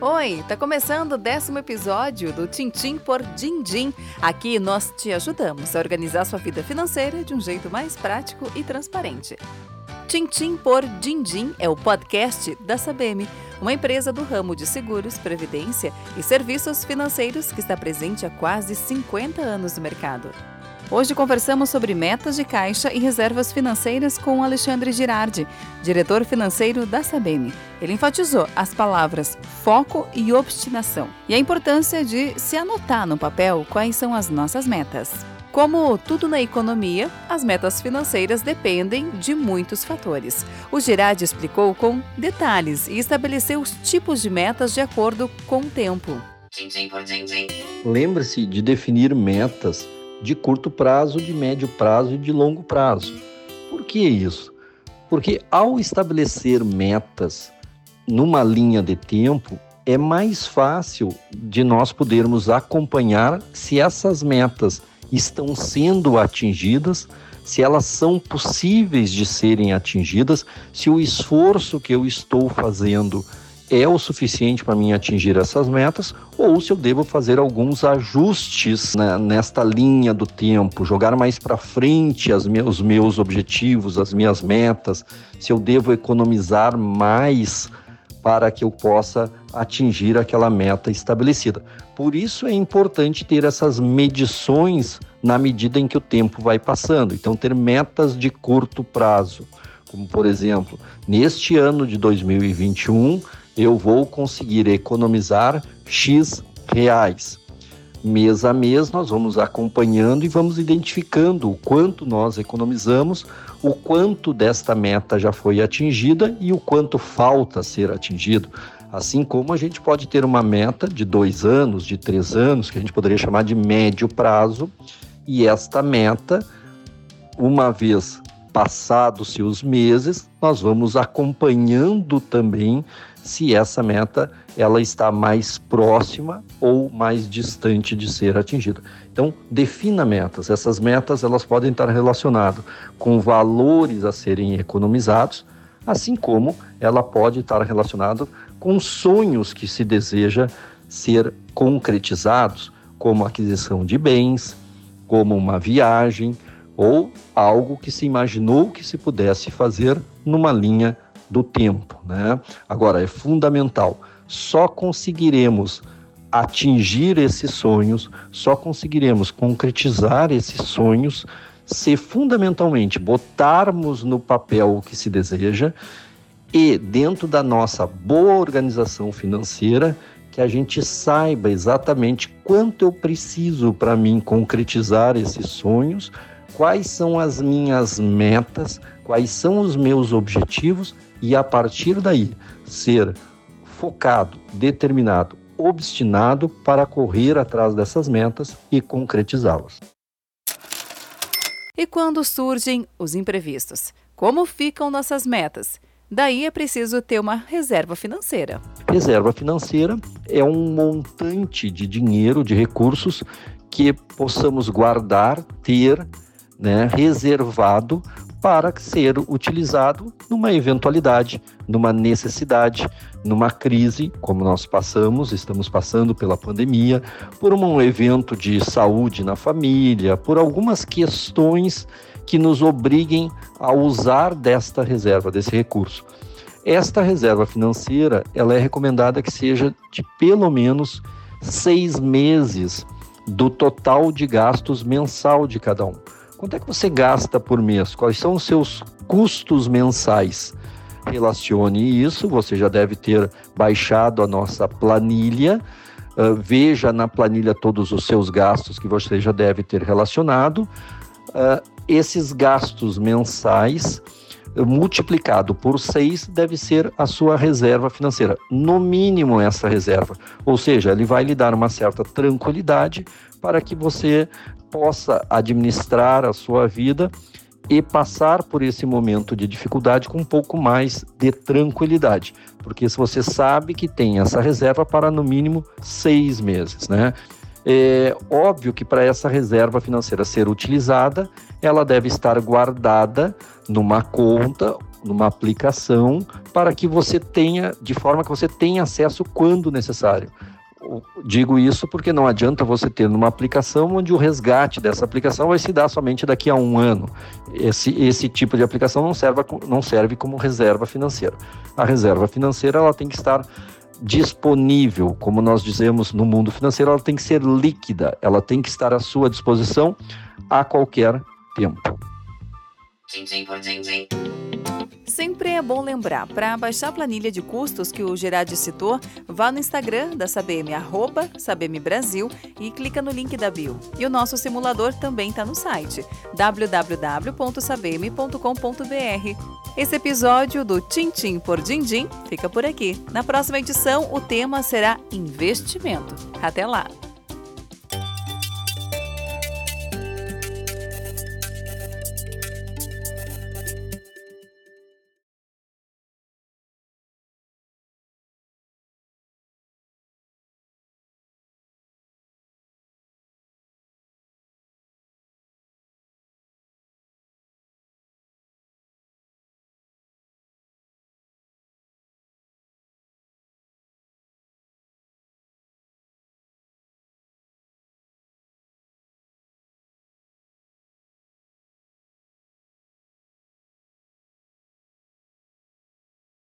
Oi, tá começando o décimo episódio do Tintim por Dindim. Aqui nós te ajudamos a organizar sua vida financeira de um jeito mais prático e transparente. Tintim por Dindim é o podcast da Sabem, uma empresa do ramo de seguros, previdência e serviços financeiros que está presente há quase 50 anos no mercado. Hoje conversamos sobre metas de caixa e reservas financeiras com Alexandre Girardi, diretor financeiro da Sabem. Ele enfatizou as palavras foco e obstinação e a importância de se anotar no papel quais são as nossas metas. Como tudo na economia, as metas financeiras dependem de muitos fatores. O Girardi explicou com detalhes e estabeleceu os tipos de metas de acordo com o tempo. Lembre-se de definir metas de curto prazo, de médio prazo e de longo prazo. Por que isso? Porque ao estabelecer metas numa linha de tempo, é mais fácil de nós podermos acompanhar se essas metas estão sendo atingidas, se elas são possíveis de serem atingidas, se o esforço que eu estou fazendo é o suficiente para mim atingir essas metas ou se eu devo fazer alguns ajustes né, nesta linha do tempo, jogar mais para frente me os meus objetivos, as minhas metas, se eu devo economizar mais para que eu possa atingir aquela meta estabelecida. Por isso é importante ter essas medições na medida em que o tempo vai passando. Então, ter metas de curto prazo, como por exemplo, neste ano de 2021 eu vou conseguir economizar X reais. Mês a mês, nós vamos acompanhando e vamos identificando o quanto nós economizamos, o quanto desta meta já foi atingida e o quanto falta ser atingido. Assim como a gente pode ter uma meta de dois anos, de três anos, que a gente poderia chamar de médio prazo, e esta meta, uma vez passados-se os meses, nós vamos acompanhando também se essa meta ela está mais próxima ou mais distante de ser atingida. Então, defina metas. Essas metas elas podem estar relacionadas com valores a serem economizados, assim como ela pode estar relacionada com sonhos que se deseja ser concretizados, como aquisição de bens, como uma viagem ou algo que se imaginou que se pudesse fazer numa linha do tempo. Né? Agora, é fundamental, só conseguiremos atingir esses sonhos, só conseguiremos concretizar esses sonhos se fundamentalmente botarmos no papel o que se deseja e dentro da nossa boa organização financeira que a gente saiba exatamente quanto eu preciso para mim concretizar esses sonhos, quais são as minhas metas, quais são os meus objetivos e a partir daí ser focado, determinado, obstinado para correr atrás dessas metas e concretizá-las. E quando surgem os imprevistos? Como ficam nossas metas? Daí é preciso ter uma reserva financeira. Reserva financeira é um montante de dinheiro, de recursos que possamos guardar, ter, né, reservado para ser utilizado numa eventualidade, numa necessidade, numa crise, como nós passamos, estamos passando pela pandemia, por um evento de saúde na família, por algumas questões que nos obriguem a usar desta reserva, desse recurso. Esta reserva financeira, ela é recomendada que seja de pelo menos seis meses do total de gastos mensal de cada um. Quanto é que você gasta por mês? Quais são os seus custos mensais? Relacione isso, você já deve ter baixado a nossa planilha. Uh, veja na planilha todos os seus gastos que você já deve ter relacionado. Uh, esses gastos mensais multiplicado por seis deve ser a sua reserva financeira, no mínimo essa reserva. Ou seja, ele vai lhe dar uma certa tranquilidade para que você possa administrar a sua vida e passar por esse momento de dificuldade com um pouco mais de tranquilidade. Porque se você sabe que tem essa reserva para no mínimo seis meses, né? É óbvio que para essa reserva financeira ser utilizada, ela deve estar guardada numa conta numa aplicação para que você tenha, de forma que você tenha acesso quando necessário. Digo isso porque não adianta você ter numa aplicação onde o resgate dessa aplicação vai se dar somente daqui a um ano. Esse, esse tipo de aplicação não serve, não serve como reserva financeira. A reserva financeira ela tem que estar disponível, como nós dizemos no mundo financeiro, ela tem que ser líquida, ela tem que estar à sua disposição a qualquer tempo. Sempre é bom lembrar, para baixar a planilha de custos que o Gerard citou, vá no Instagram da Sabem, arroba Brasil e clica no link da bio. E o nosso simulador também está no site www.sabem.com.br. Esse episódio do Tintim por Dindim fica por aqui. Na próxima edição, o tema será investimento. Até lá!